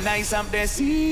Nice up the sea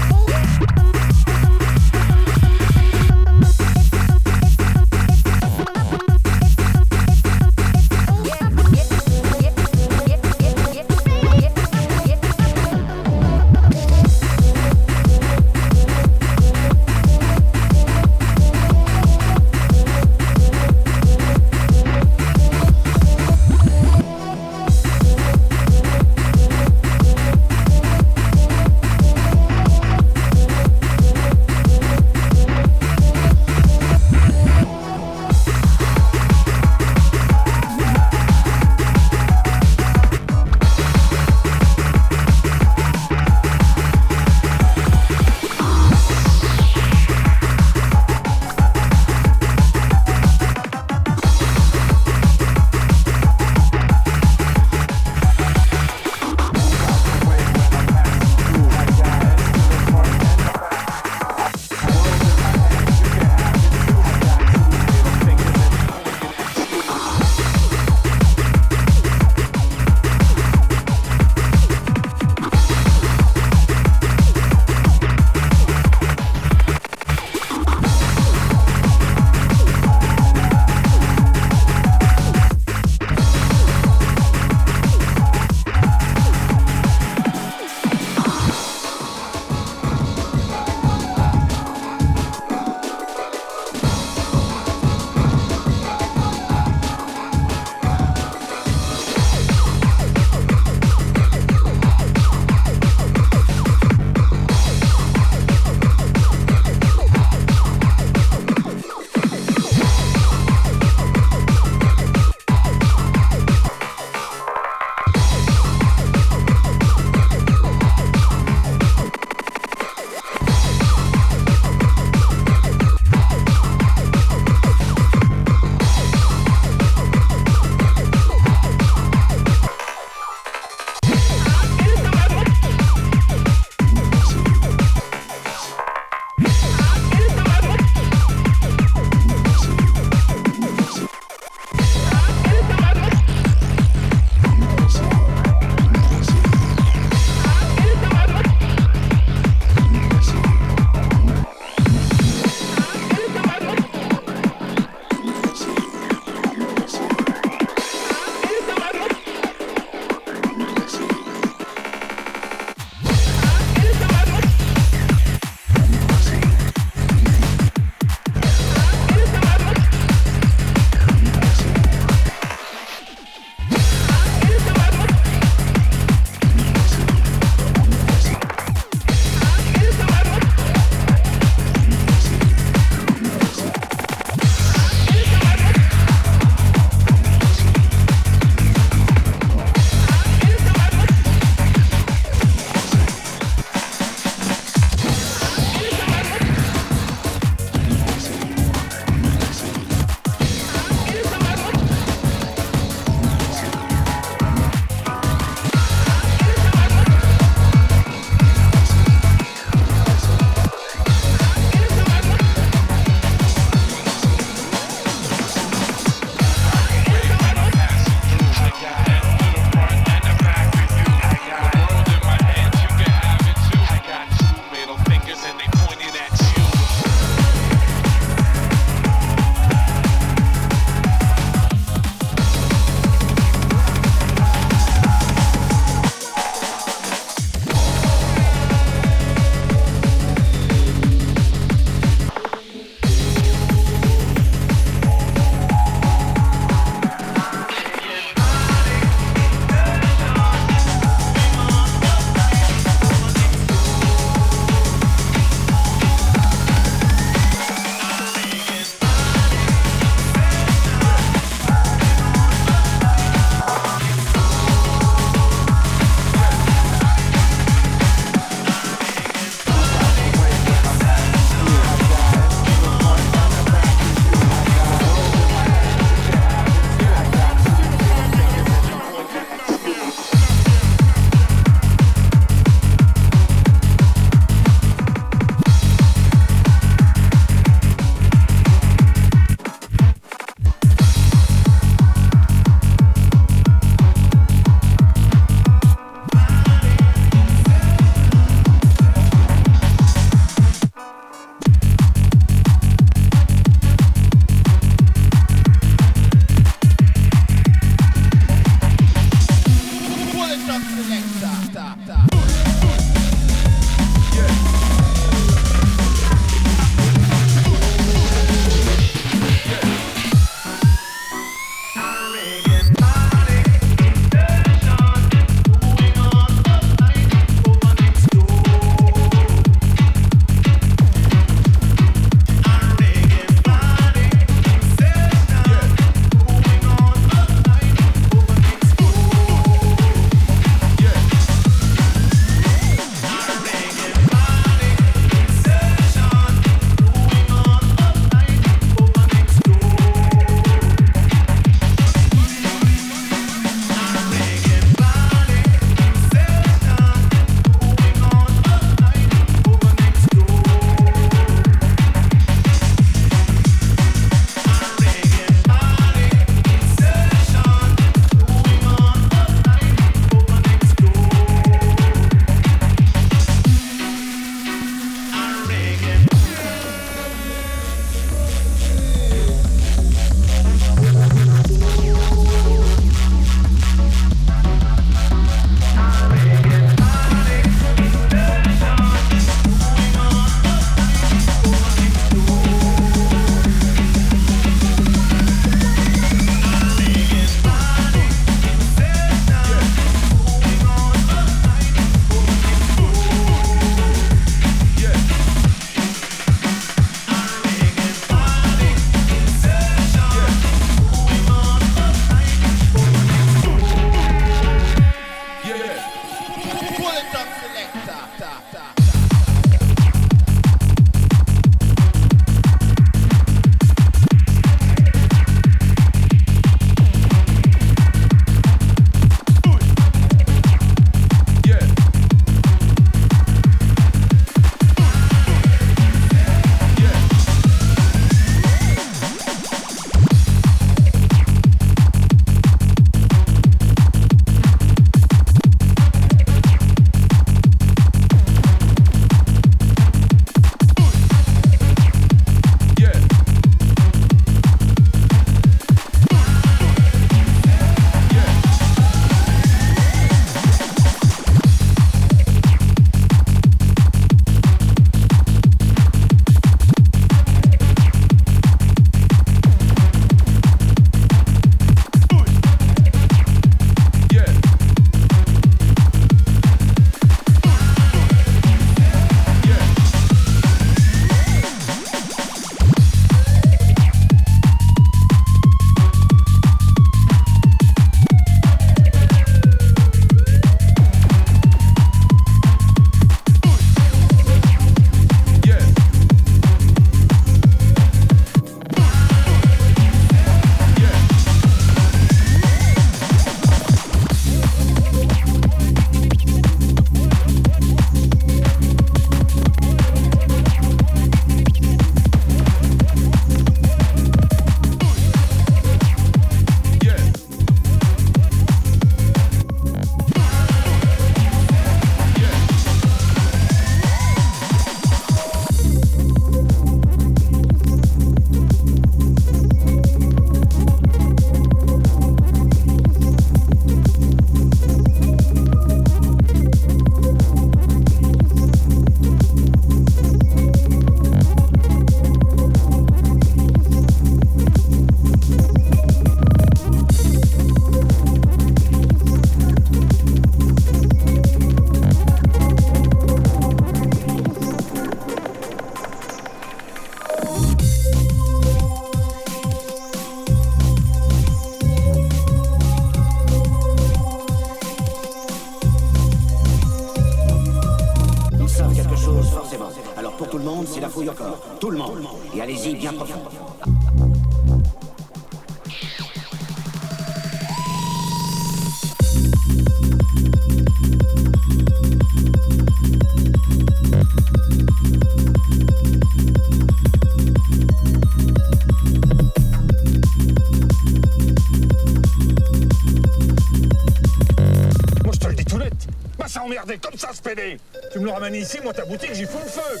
ici, moi ta boutique, j'y fous le feu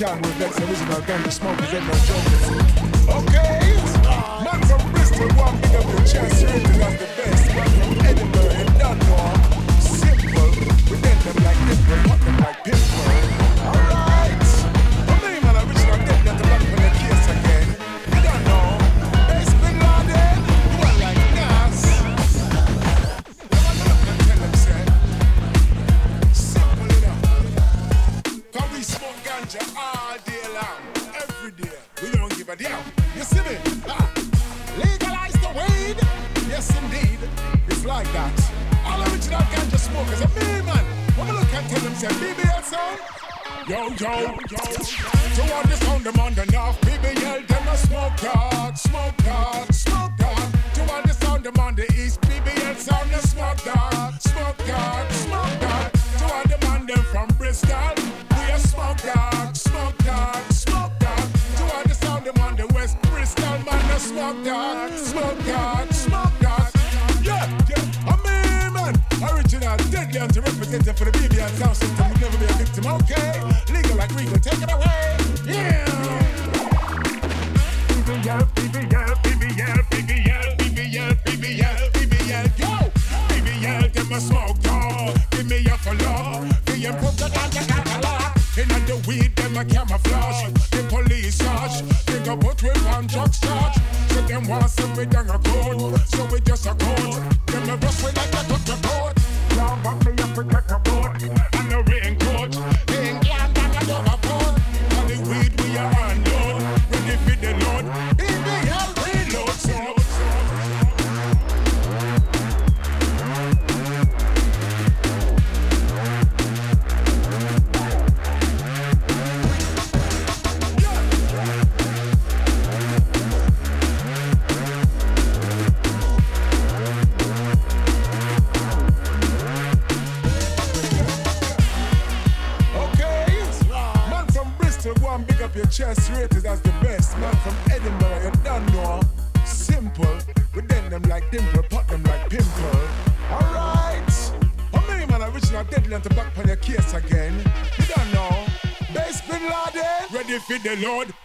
the for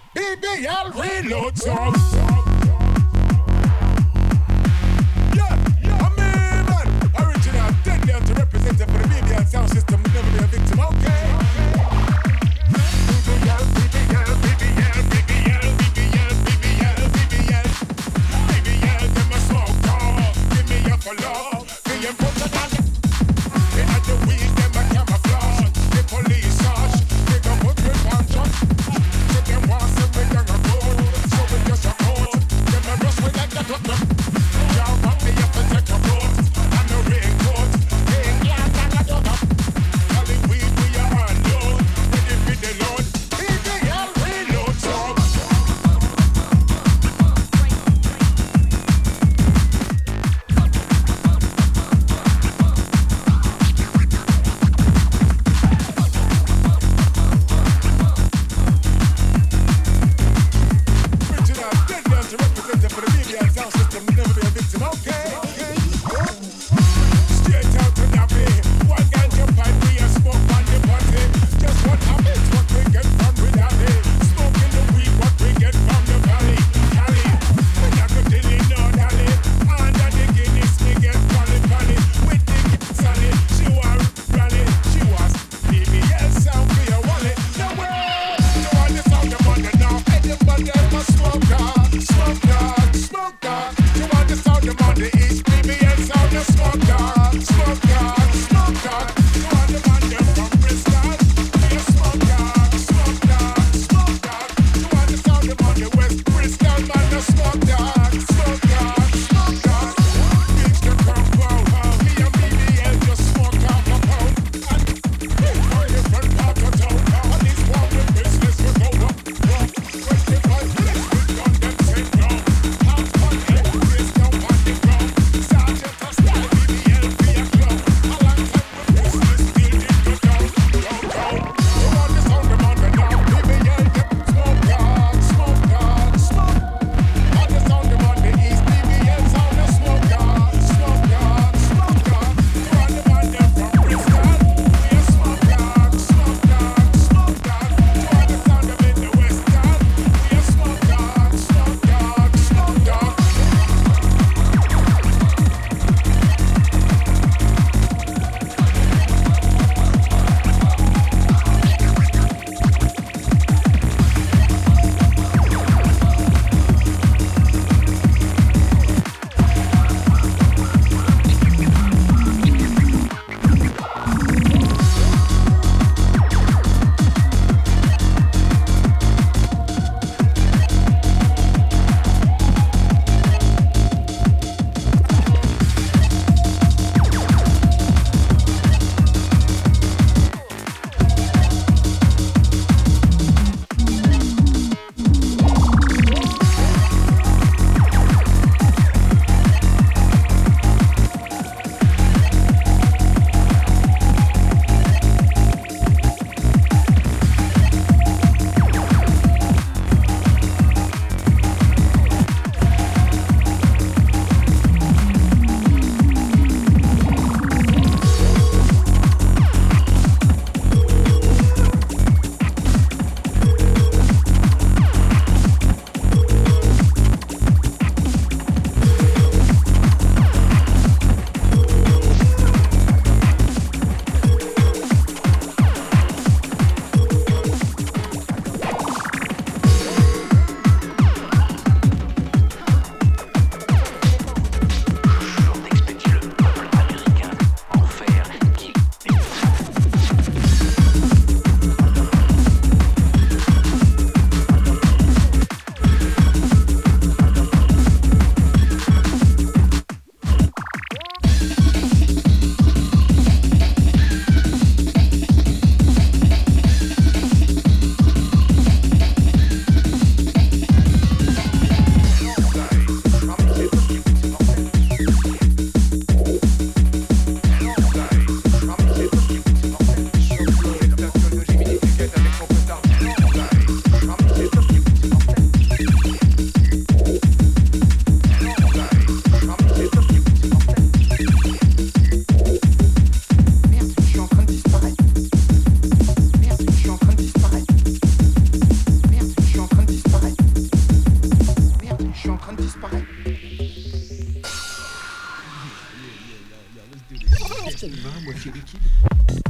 Sei lá, amor, tive.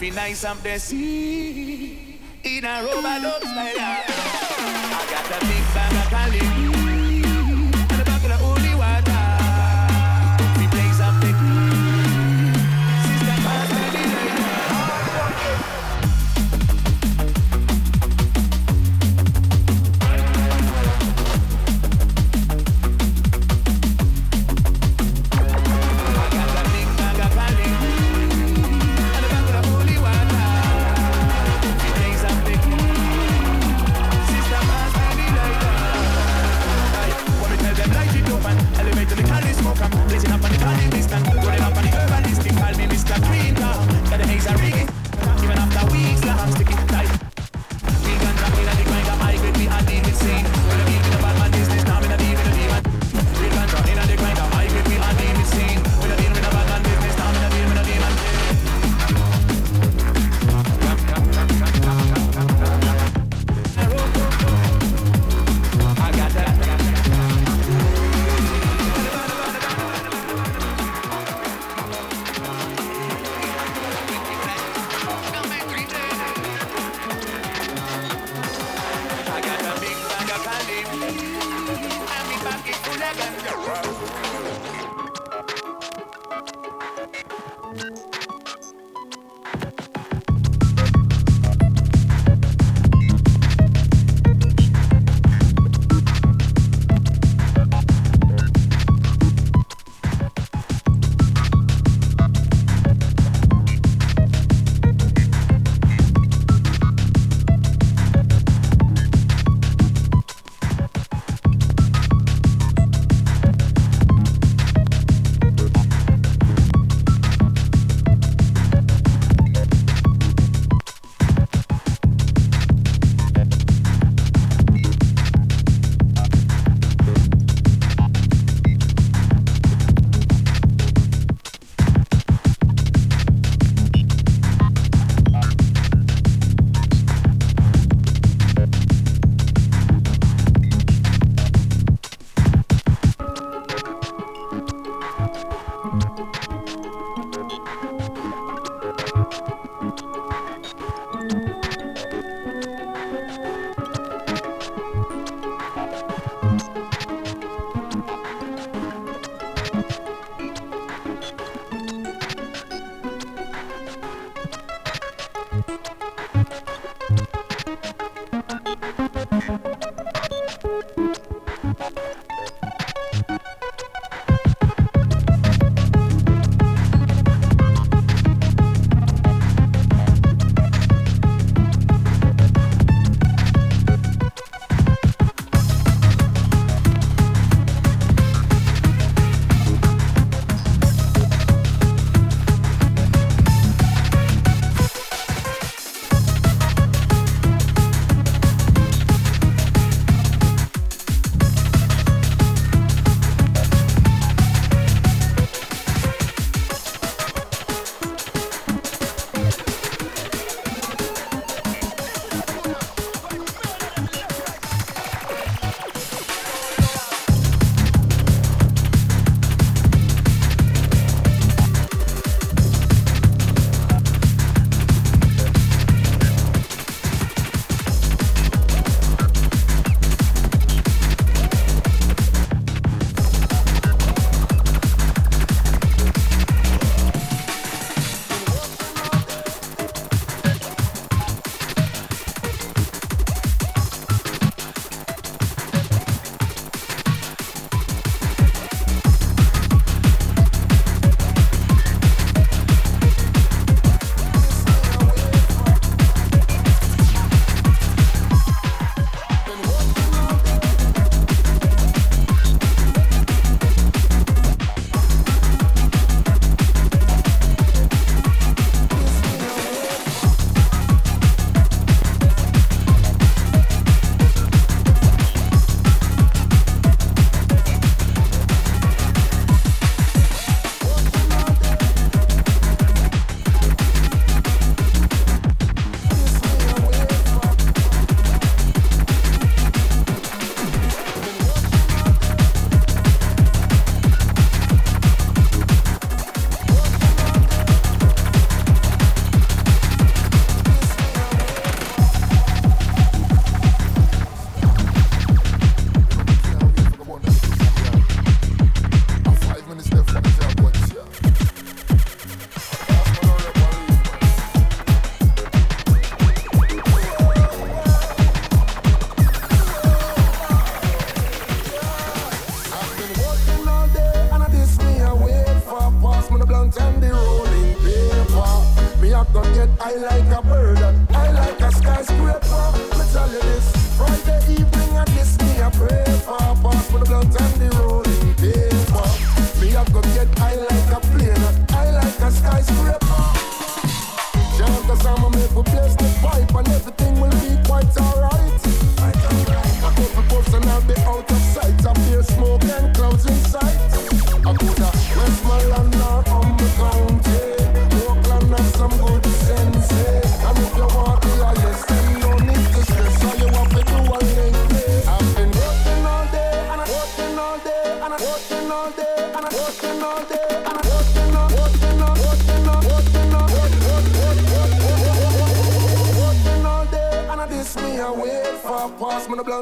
Fi nice up the sea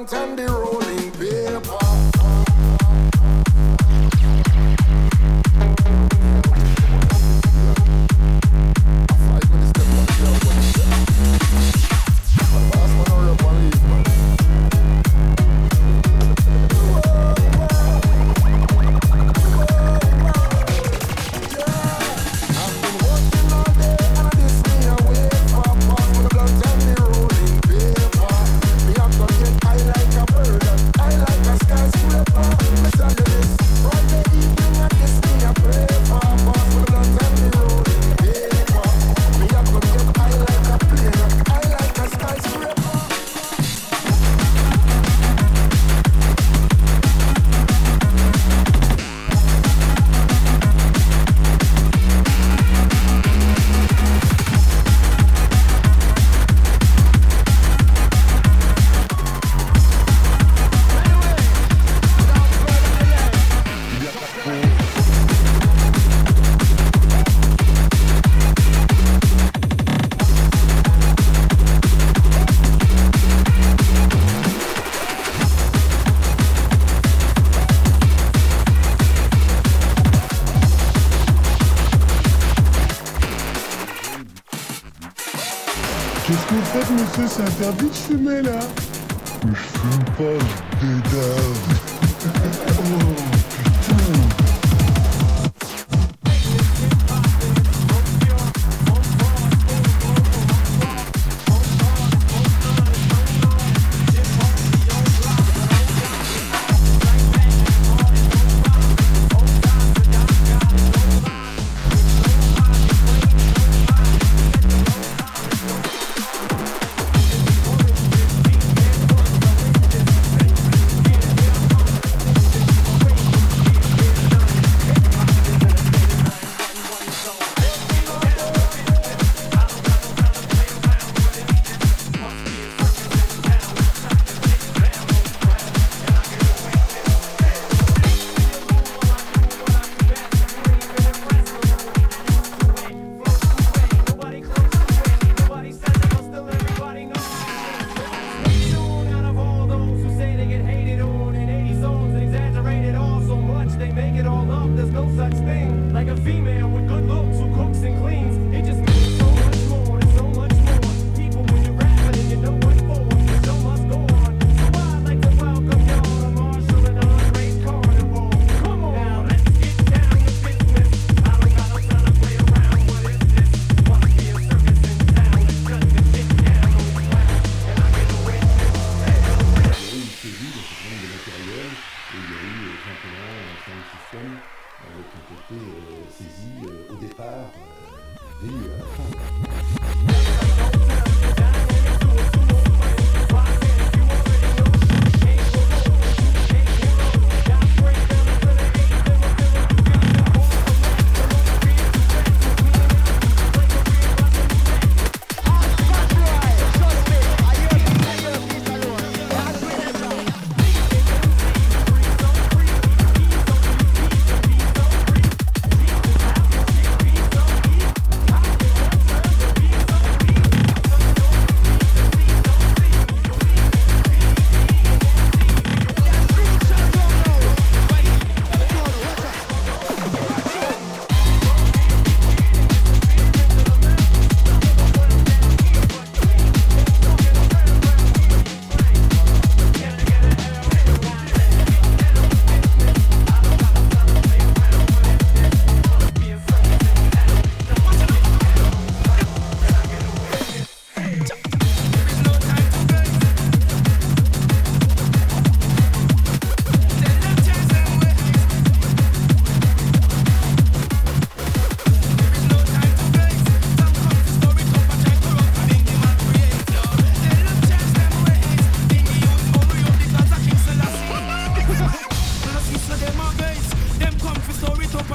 downtown the c'est interdit de fumer là.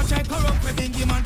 try corrupt we think him and